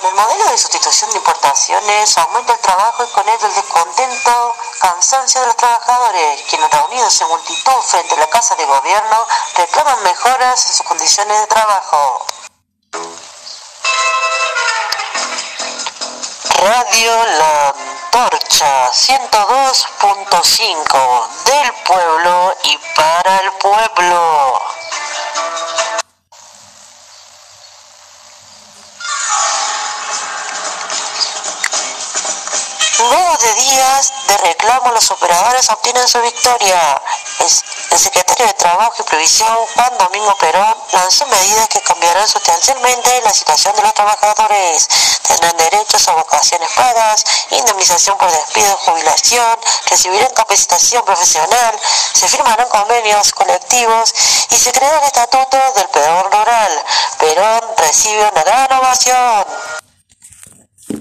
Con el modelo de sustitución de importaciones aumenta el trabajo y con él el descontento, cansancio de los trabajadores, quienes reunidos en multitud frente a la Casa de Gobierno reclaman mejoras en sus condiciones de trabajo. Radio La Torcha 102.5 del pueblo y para el pueblo. Luego de días de reclamo, los operadores obtienen su victoria. El secretario de Trabajo y Previsión, Juan Domingo Perón, lanzó medidas que cambiarán sustancialmente la situación de los trabajadores. Tendrán derechos a vocaciones pagas, indemnización por despido, jubilación, recibirán capacitación profesional, se firmarán convenios colectivos y se creará el estatuto del peor rural. Perón recibe una gran ovación.